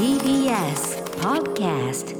TBS Podcast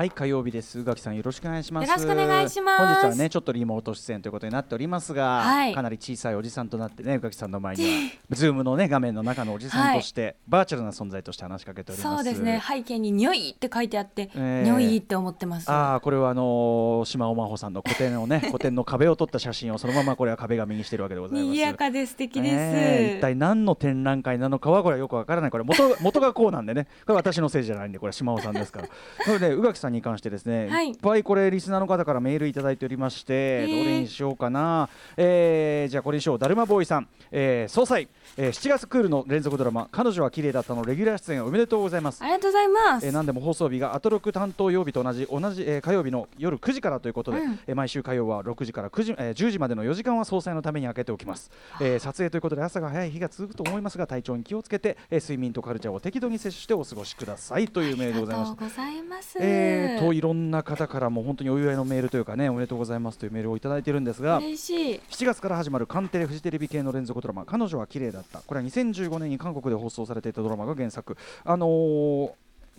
はい火曜日です。宇垣さんよろしくお願いします。よろしくお願いします。本日はねちょっとリモート出演ということになっておりますが、はい。かなり小さいおじさんとなってね宇垣さんの前には ズームのね画面の中のおじさんとして、バーチャルな存在として話しかけております。そうですね。背景に「にょい」って書いてあって「えー。にょい」って思ってます。ああこれはあのー島尾真帆さんの個展をね 個展の壁を撮った写真をそのままこれは壁紙にしてるわけでございます。賑やかで素敵です、ねえ一体何の展覧会なのかはこれはよくわからない。これ元元がこうなんでね。これ私のせいじゃないんでこれは島尾さんですから。なので宇垣さんに関してですね、はい。いっぱいこれリスナーの方からメールいただいておりまして、ー。どれにしようかな、えーじゃあこれにしよう。だるまボーイさん、えー総裁、えー7月クールの連続ドラマ彼女は綺麗だったのレギュラー出演おめでとうございます。ありがとうございます、えー、何でも放送日がアトロク担当曜日と同じ同じ、えー火曜日の夜9時からということで、うん。えー毎週火曜は6時から9時、えー10時までの4時間は総裁のために空けておきます、えー撮影ということで朝が早い日が続くと思いますが体調に気をつけて、えー睡眠とカルチャーを適度に摂取してお過ごしくださいというメールでございますありがとうございます、えーといろんな方からも本当にお祝いのメールというかねおめでとうございますというメールをいただいているんですが嬉しい。7月から始まるカンテレフジテレビ系の連続ドラマ「彼女は綺麗だった」これは2015年に韓国で放送されていたドラマが原作。あのー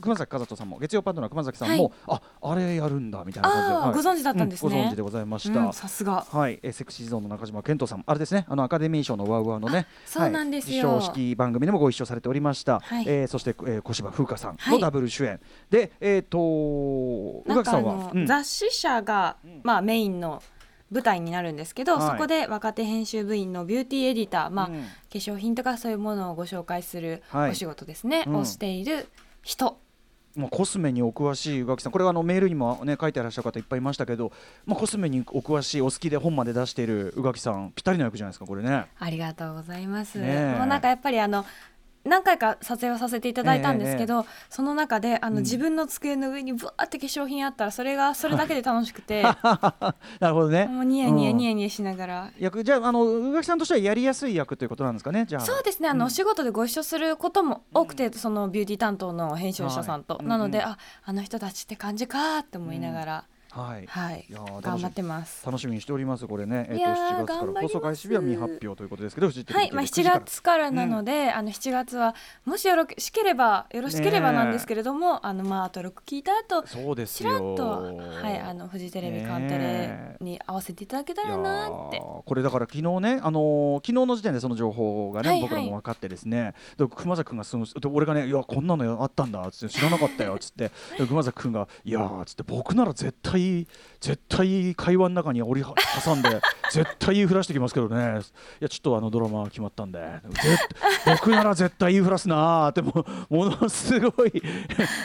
熊崎和人さんも月曜パンドの熊崎さんも、ああれやるんだみたいな感じで、はい。ご存知だったんですね。うご存知でございました、うんさすが。はい、えーセクシーゾーンの中島健人さん、あれですね、あのアカデミー賞のワウワウのね、そうなんですよ。はい、式番組でもご一緒されておりました。はい。えーそして、えー、小芝風花さんはい。のダブル主演、で、えっ、と宇垣さんは、の、うん。雑誌社が、まあ、メインの舞台になるんですけど、はい。そこで若手編集部員のビューティーエディター、まあうん。化粧品とかそういうものをご紹介するはい。お仕事ですね、うん。をしている人まあ、コスメにお詳しい宇垣さんこれはあのメールにも、ね、書いてあらっしゃる方いっぱいいましたけど、まあ、コスメにお詳しいお好きで本まで出している宇垣さんぴったりの役じゃないですかこれね。ありがとうございます。ねえもうなんかやっぱりあの何回か撮影をさせていただいたんですけど、その中であの、うん自分の机の上にぶわーって化粧品あったらそれがそれだけで楽しくて なるほどね。もうニヤニヤうんニヤニヤしながら、役じゃああの宇垣さんとしてはやりやすい役ということなんですかねじゃあ。そうですねあの、うんお仕事でご一緒することも多くて、そのビューティー担当の編集者さんと、はいなので、うんああの人たちって感じかって思いながら、はい。はい。い頑張ってます。楽しみにしておりますこれね。えっ、といやー7月から放送開始日は未発表ということですけど、はい、まあ、9 7時から。月からなので、あの7月はもしよろしければよろしければなんですけれども、あのまああと6聞いた後そうですちらっよ。とはいあのフジテレビカンテレに合わせていただけたらなって。これだから昨日ね、あのー昨日の時点でその情報がね、はいはい。僕らも分かってですね。で熊崎君がそので俺がね「いやこんなのあったんだ」っつって「知らなかったよ」っつって。で熊崎君が「いやー」っつって「僕なら絶対絶対会話の中に折り挟んで 絶対言いふらしてきますけどね。いやちょっとあのドラマ決まったんで。絶僕なら絶対言いふらすなーってもうものすごい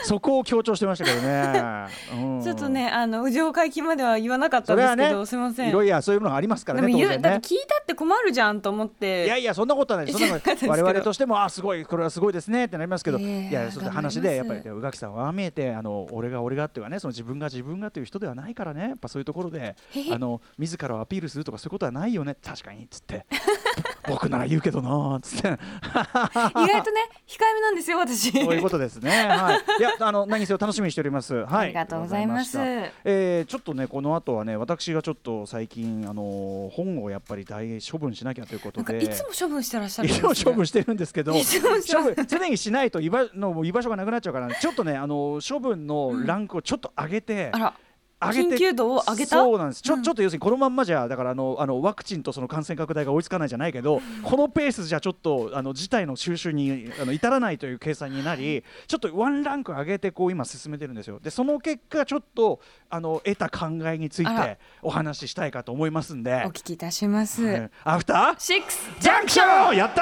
そこを強調してましたけどね、うん。ちょっとねあの右上回帰までは言わなかったんですけど、ねすみません。いろいろそういうのがありますからねね。だって聞いたって困るじゃんと思って。いやいやそんなことはないそんなこと我々としてもあすごいこれはすごいですねってなりますけど、いやいやそういう話でやっぱり宇垣さんはああ見えてあの俺が俺がっていうかねその自分が自分がという人ではないからね。やっぱそういうところであの自らをアピールするとかそういうことはないよね。確かにっつって。僕なら言うけどなーっつって。意外とね控えめなんですよ私。そういうことですね。はい。いやあの何せよ楽しみにしております。はい。ありがとうございます。えーちょっとねこの後はね私がちょっと最近あの本をやっぱり大処分しなきゃということで。いつも処分してらっしゃるいつんですね。も処分してるんですけど常にしないと居場の居場所がなくなっちゃうからちょっとねあの処分のランクをちょっと上げて、あら。上げて緊急度を上げた？そうなんです。ちょ,、うん。ちょっと要するにこのまんまじゃだからあのあのワクチンとその感染拡大が追いつかないじゃないけど、このペースじゃちょっとあの事態の収集にあの至らないという計算になりちょっとワンランク上げてこう今進めてるんですよ。でその結果ちょっとあの得た考えについてお話ししたいかと思いますんで。お聞きいたします、はい。アフター？シックスジャンクション！やった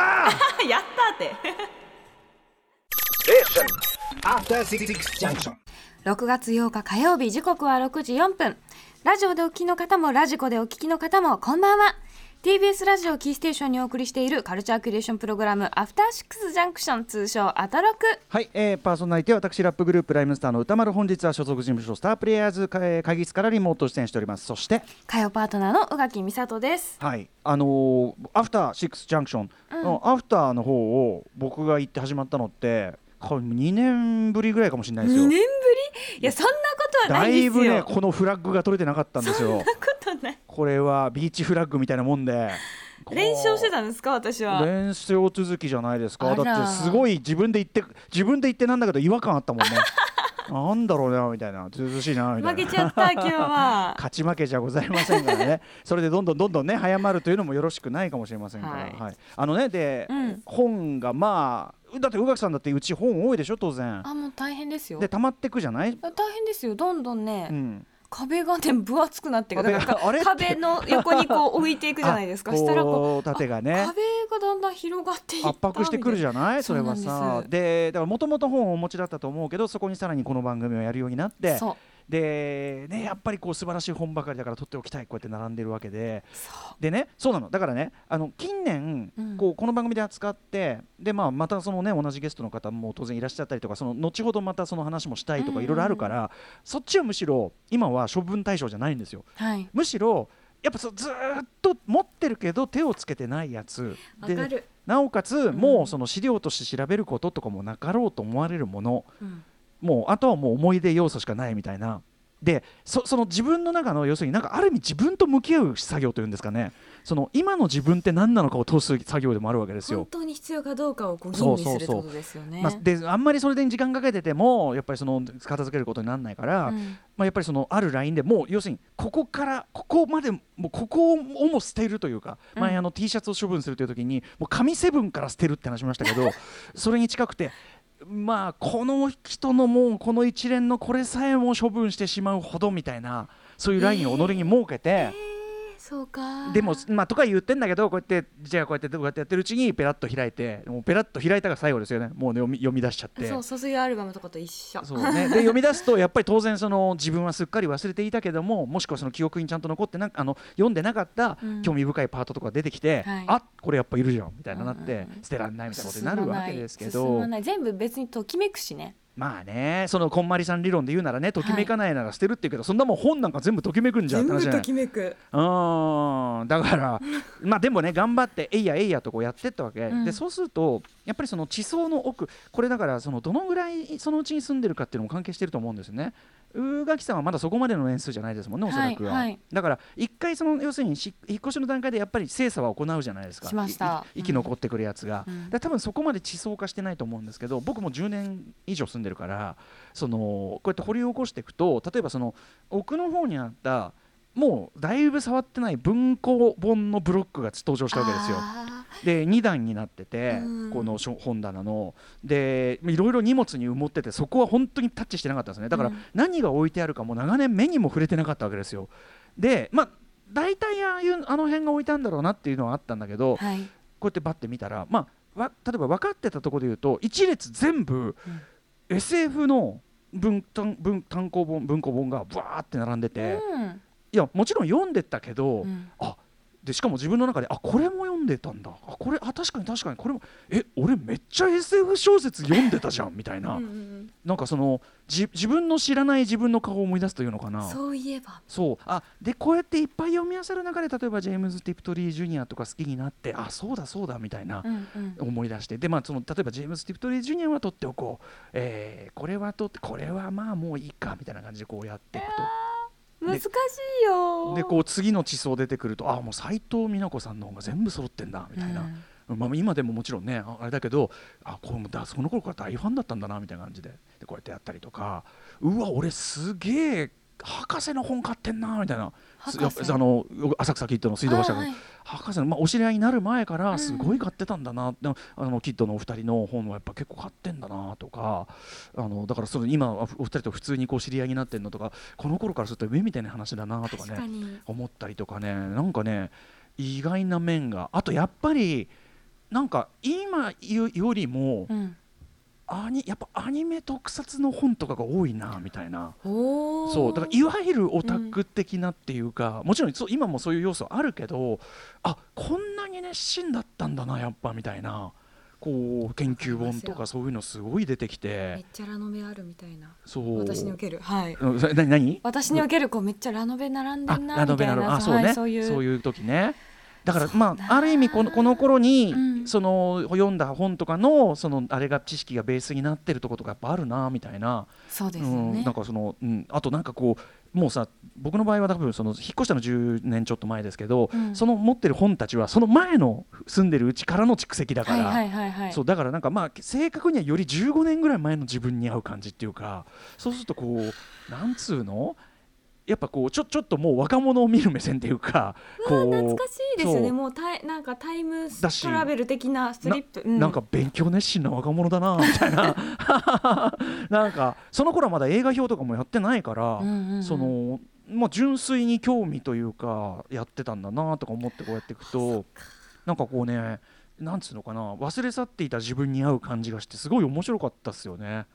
ー！やったって。After Six Junction. 6月8日火曜日時刻は6時4分。ラジオでお聞きの方もラジコでお聞きの方もこんばんは。TBS ラジオキーステーションにお送りしているカルチャーキュレーションプログラムアフターシックスジャンクション通称アトロク。はい、えー、パーソナリティは私ラップグループライムスターの歌丸本日は所属事務所スタープレイヤーズ会会議室からリモート出演しております。そして火曜パートナーの宇垣美里です。はいあのーアフターシックスジャンクションのアフターの方を僕が行って始まったのってこれ2年ぶりぐらいかもしれないです2よ年ぶり？いやそんなことはだいないですよ。ぶねこのフラッグが取れてなかったんですよ。そんなことない。これはビーチフラッグみたいなもんで。連勝してたんですか私は？連勝続きじゃないですか。だってすごい自分で言って自分で言ってなんだけど違和感あったもんねなんだろうなみたいな。ずうずうしいなみたいな。負けちゃった今日は。勝ち負けじゃございませんからね。それでどんどんどんどんね早まるというのもよろしくないかもしれませんから、はい。はい。あのねで、うん。本がまあだって宇垣さんだってうち本多いでしょ当然。あもう大変ですよ。で溜まってくじゃない、大変ですよ。どんどんね、うん、壁がね分厚くなって壁壁の横にこう置いていくじゃないですか。あしたらここうう縦がね。壁がだんだん広がっていった圧迫してくるじゃゃない？それはさ。でだからもともと本をお持ちだったと思うけどそこにさらにこの番組をやるようになってでねやっぱりこう素晴らしい本ばかりだから取っておきたいこうやって並んでるわけで。でねそうなの。だからねあの近年、うんこうこの番組で扱ってで、まあ、またそのね同じゲストの方も当然いらっしゃったりとかその後ほどまたその話もしたいとかうんいろいろあるから、そっちはむしろ今は処分対象じゃないんですよ。はい。むしろやっぱそうずーっと持ってるけど手をつけてないやつ。でなおかつ、ん。もうその資料として調べることとかもなかろうと思われるもの。うん。もうあとはもう思い出要素しかないみたいなでそその自分の中の要するになんかある意味自分と向き合う作業というんですかね。その今の自分って何なのかを通す作業でもあるわけですよ。本当に必要かどうかをこう吟味するってことですよね。まあ、であんまりそれで時間かけててもやっぱりその片付けることにならないから、うん。まあ、やっぱりそのあるラインでもう要するにここからここまでもうここをも捨てるというか、うん。前あの T シャツを処分するという時にもう紙セブンから捨てるって話しましたけど それに近くてまあこの人のもうこの一連のこれさえも処分してしまうほどみたいなそういうラインを己に設けて。えーそうか。でもまあとか言ってんだけどこうやってじゃあこうやってこうやってやってるうちにペラッと開いてもうペラッと開いたが最後ですよね。もうね読み読み出しちゃって。そう卒業アルバムとかと一緒。そうね、で読み出すとやっぱり当然その自分はすっかり忘れていたけどももしくはその記憶にちゃんと残ってなあの読んでなかったうん。興味深いパートとか出てきて、はいあこれやっぱいるじゃんみたいななって、うん。うんうん捨てらんないみたいなことになるわけですけ進どまない。全部別にときめくしねまあねそのこんまりさん理論で言うならねときめかないなら捨てるって言うけど、そんなもん本なんか全部ときめくんじゃんって話じゃないめく。うん。だから まあでもね頑張ってえいやえいやとこうやってったわけ、うん。でそうするとやっぱりその地層の奥これだからそのどのぐらいそのうちに住んでるかっていうのも関係してると思うんですよね宇垣さんはまだそこまでの年数じゃないですもんねおそらくは、はいはい。だから一回その要するにし引っ越しの段階でやっぱり精査は行うじゃないですか。しました。いい生き残ってくるやつが、うん。多分そこまで地層化してないと思うんですけど僕も10年以上住んでるからそのこうやって掘り起こしていくと例えばその奥の方にあったもうだいぶ触ってない文庫本のブロックが登場したわけですよ。あで2段になってて、うん。この本棚の。でいろいろ荷物に埋もっててそこは本当にタッチしてなかったんですね。だからうん。何が置いてあるかも長年目にも触れてなかったわけですよ。でまあ大体ああいうあの辺が置いてあるんだろうなっていうのはあったんだけど、ーはい。こうやってバッて見たら、まあ、わ例えば分かってたところで言うと一列全部うん。SF の文単文単行本文庫本がブワーって並んでて、うん。いやもちろん読んでたけど、うん。あでしかも自分の中であこれも読んでたんだ。あこれあ確かに確かに。これもえ俺めっちゃ SF 小説読んでたじゃん みたいな、うんうんなんかそのじ自分の知らない自分の顔を思い出すというのかうな。んそういえば。そう。あでこうやっていっぱい読み漁る中で例えばジェームズ・ティプトリー・ジュニアとか好きになってあそうだそうだみたいな、うんうん。思い出して。で、まあ、その例えばジェームズ・ティプトリー・ジュニアは取っておこう、えーこれは取ってこれはまあもういいかみたいな感じでこうやっていく難しいよ。とでこう次の地層出てくるとあもう斎藤美奈子さんの方が全部揃ってんだみたいな、まあ、今でももちろんねああれだけどあこれもだその頃から大ファンだったんだなみたいな感じで。でこうやってやったりとか。うわ俺すげえ博士の本買ってんなみたいな。あの浅草キッドの水道橋のあはい博士の、まあ、お知り合いになる前からん。すごい買ってたんだな、でもあのキッドのお二人の本はやっぱ結構買ってんだなとかあのだからそれ今お二人と普通にこう知り合いになってんのとかこの頃からすると夢みたいな話だなとかねに。思ったりとかね。なんかね意外な面が。あとやっぱりなんか今よりもうんアニやっぱアニメ特撮の本とかが多いなみたいな。そうだからいわゆるオタク的なっていうか、もちろんそう今もそういう要素あるけどあこんなに熱心だったんだなやっぱみたいな。こう研究本とかそういうのすごい出てきめてっちゃラノベあるみたいな。そう。私における。はい。何何？私におけるこうめっちゃラノベ並んであんなラノベなみたいな。のあそうね、はいそういう。そういう時ねだからまあある意味このこの頃に、うん。その読んだ本とかのそのあれが知識がベースになってるとことかやっぱあるなみたいな。そうですようん、ねなんかその、うん、あとなんかこうもうさ僕の場合は多分その引っ越したの10年ちょっと前ですけど、うん。その持ってる本たちはその前の住んでるうちからの蓄積だから、はいはいはいはい。そうだからなんかまあ正確にはより15年ぐらい前の自分に合う感じっていうかそうするとこうなんつうの？やっぱこうちょちょっともう若者を見る目線っていうかこう懐かしいですよね。もうタイなんかタイムトラベル的なストリップ。うなんか勉強熱心な若者だなみたいな。なんかその頃はまだ映画表とかもやってないから、うんうんうん。そのまあ純粋に興味というかやってたんだなとか思ってこうやっていくとなんかこうねなんつうのかな忘れ去っていた自分に合う感じがしてすごい面白かったっすよね。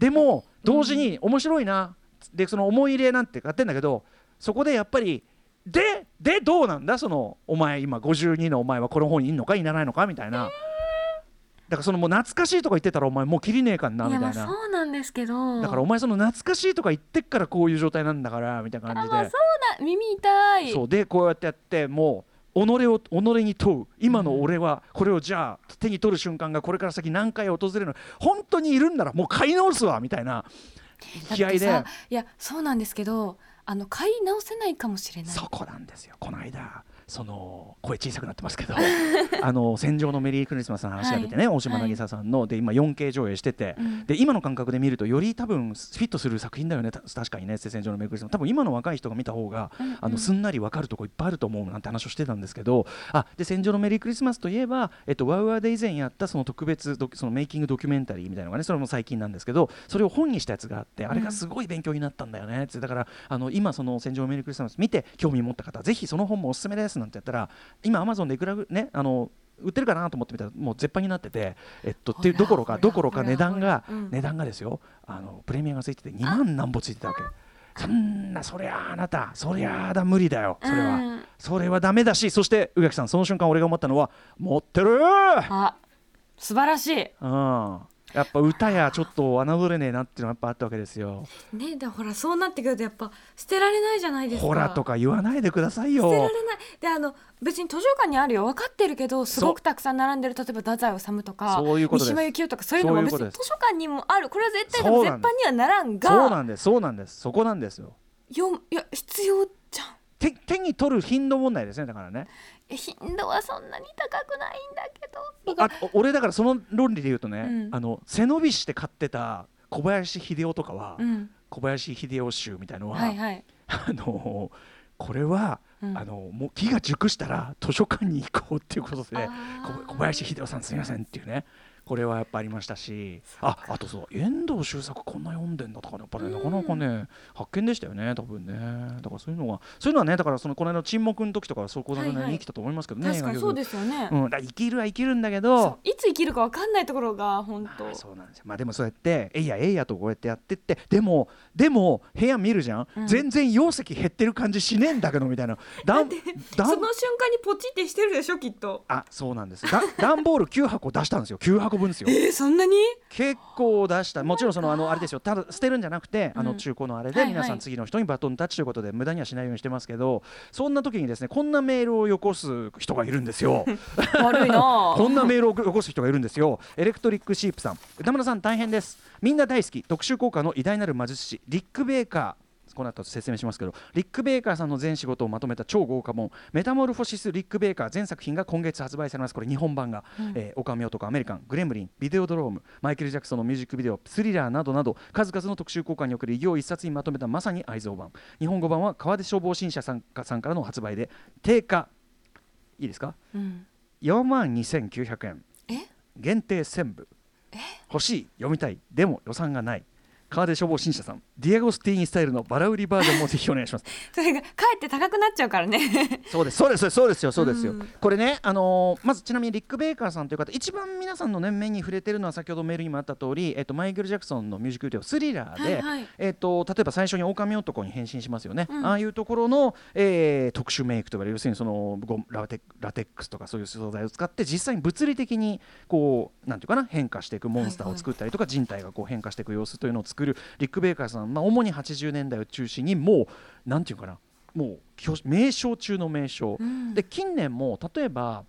でも同時に面白いな、でその思い入れなんて買ってんだけどそこでやっぱりででどうなんだ？そのお前今52のお前はこの本にいんのか？いらないのか？みたいな。だからそのもう懐かしいとか言ってたらお前もう切りねえかんな？いみたいな。そうなんですけど。だからお前その懐かしいとか言ってっからこういう状態なんだからみたいな感じで。あまあそうだ耳痛い。そうでこうやってやってもう己を己に問う。今の俺はこれをじゃあ手に取る瞬間がこれから先何回訪れるの？本当にいるんならもう買い直すわみたいな気合いでいやそうなんですけどあの買い直せないかもしれない。そこなんですよこの間その声小さくなってますけど あの戦場のメリークリスマスの話が出てね、大島渚さんの、で今 4K 上映してて、うん。で今の感覚で見るとより多分フィットする作品だよねた確かにね戦場のメリークリスマス。多分今の若い人が見た方が、うん。うん。あのすんなり分かるとこいっぱいあると思うなんて話をしてたんですけどあで戦場のメリークリスマスといえば、えっと、ワウワウで以前やったその特別そのメイキングドキュメンタリーみたいなのがねそれも最近なんですけどそれを本にしたやつがあってあれがすごい勉強になったんだよねってだからあの今その戦場のメリークリスマス見て興味持った方ぜひその本もおすすめですなんてやったら今アマゾンでいくらぐねあの売ってるかなと思ってみたらもう絶版になってて、えっと、っていうどころほからどころか値段が、値段がですよ。あのプレミアがついてて2万何ぼついてたわけ。そんなそりゃああなたそりゃあだ無理だよそれは、うんそれはダメだしそして宇垣さんその瞬間俺が思ったのは持ってるあ素晴らしい。うんやっぱ歌やちょっと侮れねえなっていうのがやっぱあったわけですよ。ねでほらそうなってくるとやっぱ捨てられないじゃないですか。ほらとか言わないでください捨てらよれない。であの別に図書館にあるよ。分かってるけどすごくたくさん並んでる。例えば太宰治とかそういうこと三島由紀夫とかそういうのも別に図書館にもある。これは絶対でも絶版にはならんそうがなんです。そうなんです。そこなんです。よよいや必要手手に取る頻度問題ですねだからね。え頻度はそんなに高くないんだけど。あお俺だからその論理で言うとね、うん。あの背伸びして買ってた小林秀夫とかは、うん。小林秀夫集みたいのは、はいはい。あのこれは、うん。あのもう木が熟したら図書館に行こうっていうことで小林秀夫さんすみませんっていうねこれはやっぱありましたしああとそう遠藤周作こんな読んでんだとかねやっぱねなかなかね発見でしたよね多分ね。だからそういうのはそういうのはねだからそのこの間の沈黙の時とかはそこなりに生きたと思いますけどね、確かにそうですよね、うん、だ生きるは生きるんだけそどういつ生きるか分かんないところが本当。あそうなんですよ。まあでもそうやってえいやえいやとこうやってやってってでもでも部屋見るじゃん、うん。全然容積減ってる感じしねえんだけどみたいな。だんだんその瞬間にポチってしてるでしょきっと。あそうなんです。だ段ボール9箱出したんですよ。9箱分ですよ。えー、そんなに？結構出した。もちろんそのあのあれですよ。ただ捨てるんじゃなくて、あのうん中古のあれで皆さん次の人にバトンタッチということで無駄にはしないようにしてますけどそんな時にですねこんなメールをよこす人がいるんですよ。悪いな。こんなメールをよこす人がいるんですよ。エレクトリックシープさん。宇多丸さん大変です。みんな大好き。特殊効果の偉大なる魔術師リック・ベーカーこの後説明しますけどリック・ベーカーさんの全仕事をまとめた超豪華本「メタモルフォシス・リック・ベーカー」全作品が今月発売されます。これ日本版が「えー、オカミ男アメリカン」「グレムリン」「ビデオドローム」マイケル・ジャクソンのミュージックビデオ「スリラー」などなど数々の特殊効果における偉業を一冊にまとめたまさに愛蔵版。日本語版は河出書房新社さんかさんからの発売で定価いいですか？うん。4万2900円。え？限定1000部。欲しい読みたいでも予算がない河出書房新社さん。ディアゴスティーニスタイルのバラ売りバージョンもぜひお願いします。それがかえって高くなっちゃうからね。そうですそうですそうですよそうですよ、うん。これねあのーまずちなみにリック・ベーカーさんという方一番皆さんの年面に触れてるのは先ほどメールにもあった通り、えっと、マイケル・ジャクソンのミュージックビデオ「スリラーで」はいはい。えっと、例えば最初に狼男に変身しますよね、うん。ああいうところの、えー特殊メイクとか要するにそのゴラテラテックスとかそういう素材を使って実際に物理的にこうなんていうかな変化していくモンスターを作ったりとか、人体がこう変化していく様子というのを作るリック・ベーカーさん、まあ、主に80年代を中心にもうなんていうかな。もう巨名称中の名称、うん。で近年も例えば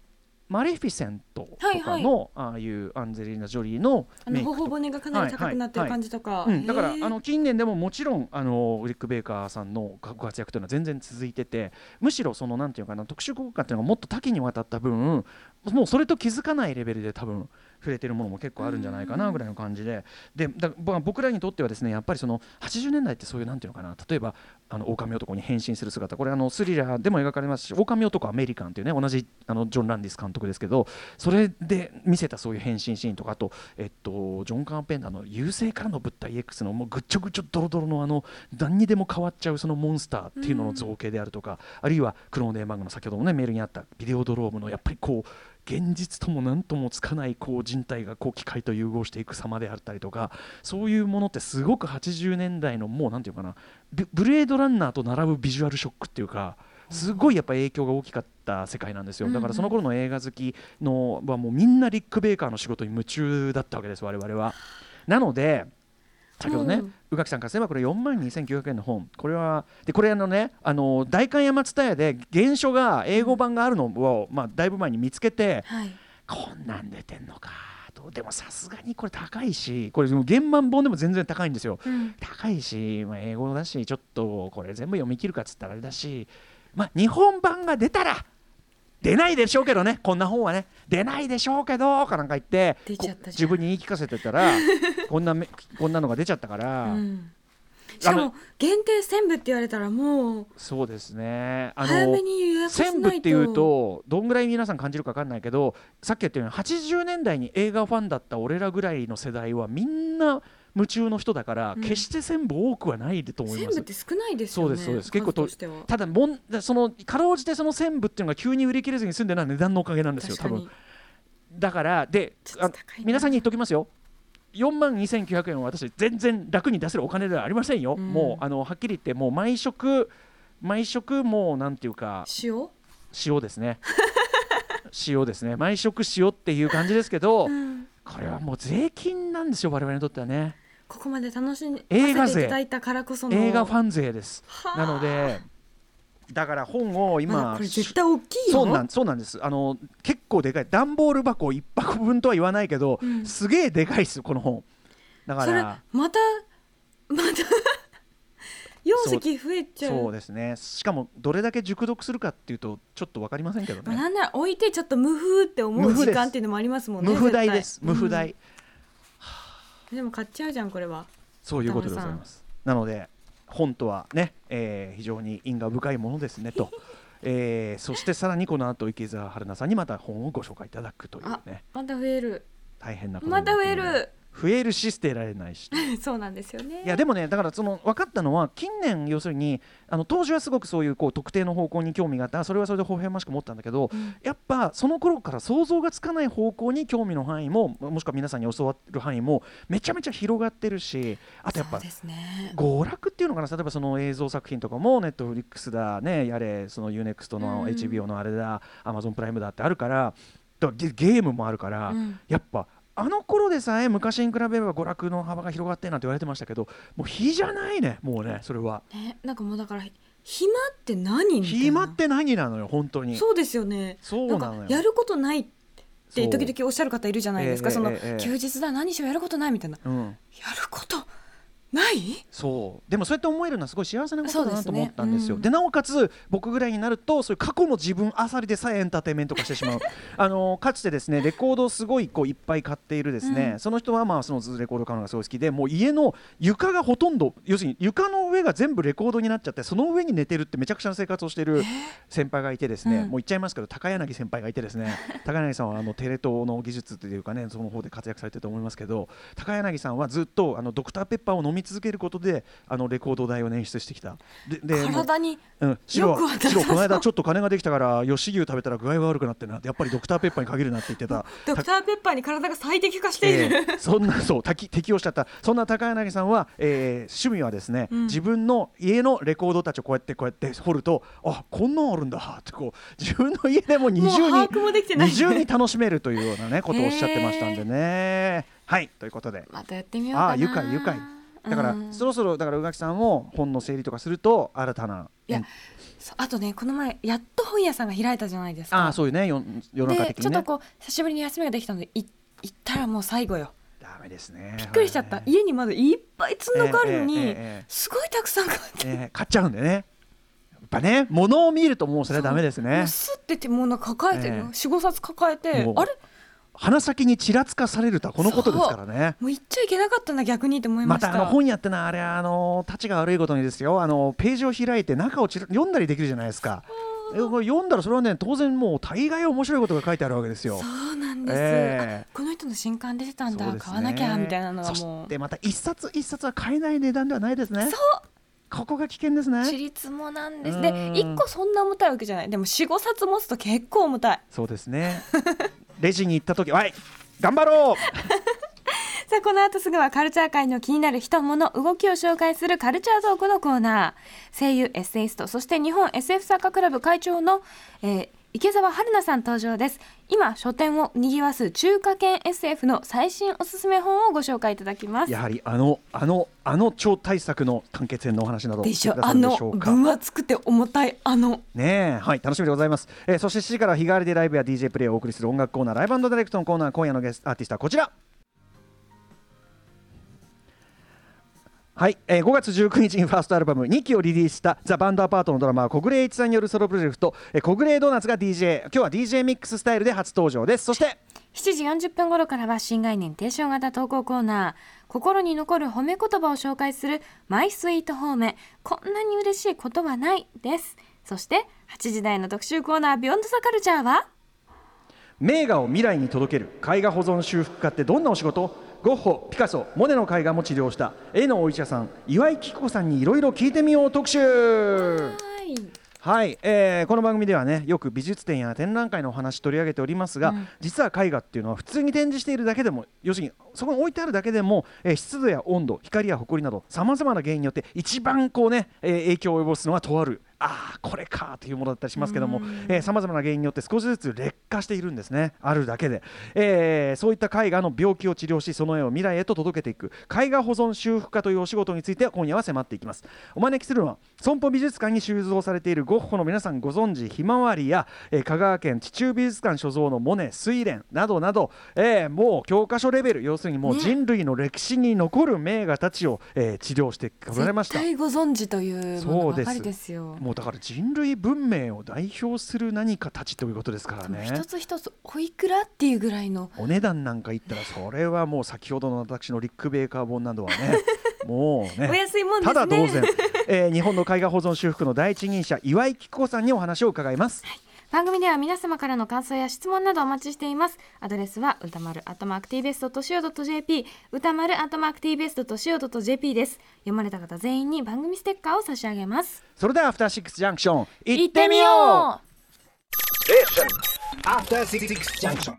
マレフィセントとかの、ああいうアンゼリーナ・ジョリーのあのメイ頬骨がかなり高くなってる感じとか、うん、だからあの近年でももちろんあのリック・ベイカーさんのご活躍というのは全然続いててむしろそのなんていうのかな特殊効果っていうのがもっと多岐にわたった分もうそれと気づかないレベルで多分触れてるものも結構あるんじゃないかなぐらいの感じで。で僕らにとってはですねやっぱりその80年代ってそういうなんていうのかな例えばあの狼男に変身する姿。これあのスリラーでも描かれますし狼男アメリカンっていうね同じあのジョン・ランディス監督ですけどそれで見せたそういう変身シーンとかあと、えっと、ジョン・カーペンターの優勢からの物体 X のもうぐっちょぐちょドロドロのあの何にでも変わっちゃうそのモンスターっていうのの造形であるとか、あるいはクローネーマングの先ほどもねメールにあったビデオドロームのやっぱりこう現実とも何ともつかないこう人体がこう機械と融合していく様であったりとかそういうものってすごく80年代のもうなんていうかなブブレードランナーと並ぶビジュアルショックっていうかすごいやっぱ影響が大きかった世界なんですよだからその頃の映画好きのはもうみんなリック・ベイカーの仕事に夢中だったわけです我々は。なので先ほどね、うん。宇垣さんからすればこれ4万2900円の本。これはでこれあのねあの代官山蔦屋で原書が英語版があるのを、まあ、だいぶ前に見つけてはい。こんなん出てんのか。とでもさすがにこれ高いしこれ原版本でも全然高いんですよ。うん。高いし、まあ、英語だしちょっとこれ全部読み切るかっつったらあれだし、まあ、日本版が出たら出ないでしょうけどね。こんな本はね。出ないでしょうけどかなんか言って自分に言い聞かせてたら こんなめこんなのが出ちゃったから、うん。しかも限定1000部って言われたらもうそうですね。あ早めに予約しないと。1000部っていうとどんぐらい皆さん感じるか分かんないけどさっき言ったように80年代に映画ファンだった俺らぐらいの世代はみんな夢中の人だから、うん。決して1000部多くはないと思い1000ます。部って少ないですよねそうですそうです。結構とただもんそのかろうじてその1000部っていうのが急に売り切れずに済んでるのは値段のおかげなんですよ多分。だからで皆さんに言っときますよ4万2900円は私全然楽に出せるお金ではありませんよ、うん。もうあのはっきり言ってもう毎食毎食もうなんていうか塩？塩ですね。塩ですね。毎食塩っていう感じですけど、うん。これはもう税金なんですよ我々にとってはね。ここまで楽しんで映画税。させていただいたからこその。映画ファン税です。はあ。なのでだから本をま今だこれ絶対大きいよ。そうなんそうなんです。あの結構でかい。段ボール箱一箱分とは言わないけど、うん。すげえでかいですよこの本。だからまたまた 容積増えちゃう。そうですね。しかもどれだけ熟読するかっていうとちょっと分かりませんけどね。まあなんなら置いてちょっと無風って思う時間っていうのもありますもんね無風代絶対。です無風代、うん。でも買っちゃうじゃんこれは。そういうことでございます。なので本とはね、えー非常に因果深いものですねと、えーそしてさらにこの後池澤春菜さんにまた本をご紹介いただくというあねまた増える。大変なことにまた増える増えるし捨てられないし。そうなんですよね。いやでもねだからその分かったのは近年要するにあの当時はすごくそういうこう特定の方向に興味があった。それはそれで微笑ましく思ったんだけど、うん。やっぱその頃から想像がつかない方向に興味の範囲ももしくは皆さんに教わる範囲もめちゃめちゃ広がってるしあとやっぱね。娯楽っていうのかな。例えばその映像作品とかもネットフリックスだねやれその UNEXT のうん。HBO のあれだ Amazon プライムだってあるからだからゲゲームもあるから、うん。やっぱあの頃でさえ昔に比べれば娯楽の幅が広がってなんて言われてましたけどもう日じゃないねもうねそれは。ねなんかもうだから暇って何みたいな。暇って何なのよ本当に。そうですよね。そうなのよ。んかやることないってそう時々おっしゃる方いるじゃないですか。そのええええええ。休日だ何しろやることないみたいな。うん。やることない？そう。でもそうやって思えるのはすごい幸せなことだなと思ったんですよ。ですねうん。でなおかつ僕ぐらいになるとそういう過去の自分あさりでさえエンターテインメント化してしまう。あのかつてですねレコードをすごいこういっぱい買っているですね、うん。その人はまあそのレコード買うのがすごい好きでもう家の床がほとんど要するに床の上が全部レコードになっちゃってその上に寝てるってめちゃくちゃな生活をしている先輩がいてですね、うん。もう言っちゃいますけど高柳先輩がいてですね 高柳さんはあのテレ東の技術というかねその方で活躍されてると思いますけど高柳さんはずっとあのドクターペッパーを飲み続けることであのレコード代を捻出してきた。でで体にうん、白よくわかった白この間ちょっと金ができたから吉牛食べたら具合が悪くなってな。やっぱりドクターペッパーに限るなって言ってた。ドクターペッパーに体が最適化している、えーそんなそう適適応しちゃった。そんな高柳さんは、えー趣味はですね、うん。自分の家のレコードたちをこうやってこうやって掘るとあこんなんあるんだってこう自分の家でも二重に二重に楽しめるというようなねことをおっしゃってましたんでね。はいということで。またやってみようかな。あ愉快愉快だからうん。そろそろだから宇垣さんも本の整理とかすると新たないやあとねこの前やっと本屋さんが開いたじゃないですか。ああそういうねよ世の中で的にね。ちょっとこう久しぶりに休みができたのでい行ったらもう最後よ。ダメですね。びっくりしちゃった、はい家にまだいっぱい積んどくあるのに、ええええええ。すごいたくさん買って、ね買っちゃうんでね。やっぱね物を見るともうそれはダメですもねう。すっててもうなんか抱えてえ。え45冊抱えてあれ？鼻先にちらつかされるとはこのことですからね。もう行っちゃいけなかったな逆にって思いました。またあの本屋ってのはあれあのたちが悪いことにですよ。あのページを開いて中を読んだりできるじゃないですか。えこれ読んだらそれはね当然もう大概面白いことが書いてあるわけですよ。そうなんです、ええ。あこの人の新刊出てたんだ、ね。買わなきゃみたいなのがそしもうてまた一冊一冊は買えない値段ではないですね。そう。ここが危険ですね。私立もなんです。うん。で1個そんな重たいわけじゃない。でも45冊持つと結構重たい。そうですね レジに行った時はい頑張ろう。さあこの後すぐはカルチャー界の気になる人物動きを紹介するカルチャートークのコーナー。声優エッセイストそして日本 SF 作家クラブ会長の、えー池澤春菜さん登場です。今書店を賑わす中華圏 SF の最新おすすめ本をご紹介いただきます。やはりあのあのあの超大作の完結編のお話などでしょ。あのしょうか？分厚くて重たいあの。ねえはい楽しみでございます、えーそして7時から日替わりでライブや DJ プレイをお送りする音楽コーナーライブダイレクトのコーナー今夜のゲストアーティストはこちらはい、えー5月19日にファーストアルバム2期をリリースしたザ・バンドアパートのドラマー小暮栄一さんによるソロプロジェクト、えー、小暮ドーナツが DJ 今日は DJ ミックススタイルで初登場です。そして7時40分頃からは新概念提唱型投稿コーナー心に残る褒め言葉を紹介するマイスイート褒めこんなに嬉しいことはないです。そして8時台の特集コーナービヨンドザカルチャーは名画を未来に届ける絵画保存修復家ってどんなお仕事？ゴッホピカソモネの絵画も治療した。絵のお医者さん岩井紀子さんにいろいろ聞いてみよう特集。はい。はい、えーこの番組ではねよく美術展や展覧会のお話取り上げておりますが、うん。実は絵画っていうのは普通に展示しているだけでも要するにそこに置いてあるだけでも、えー湿度や温度光や埃などさまざまな原因によって一番こうね、えー影響を及ぼすのはとあるああこれかというものだったりしますけどもさまざまな原因によって少しずつ劣化しているんですね。あるだけで、えーそういった絵画の病気を治療しその絵を未来へと届けていく。絵画保存修復家というお仕事について今夜は迫っていきます。お招きするのは損保美術館に収蔵されているゴッホの皆さんご存知ひまわりや、えー香川県地中美術館所蔵のモネ睡蓮などなど、えーもう教科書レベル。要するにもうね。人類の歴史に残る名画たちを、えー治療してこられました。絶対ご存知というものばかりですよもうだから人類文明を代表する何かたちということですからね。一つ一つおいくらっていうぐらいの。お値段なんか言ったらそれはもう先ほどの私のリック・ベーカー本などはね もうねお安いもんですね。ただ同然、えー日本の絵画保存修復の第一人者岩井紀子さんにお話を伺います番組では皆様からの感想や質問などお待ちしています。アドレスは歌丸アットマーク tbest.co.jp 歌丸アットマーク tbest.co.jp です読まれた方全員に番組ステッカーを差し上げます。それではアフターシックスジャンクション行行ってみよう。After Six Junction.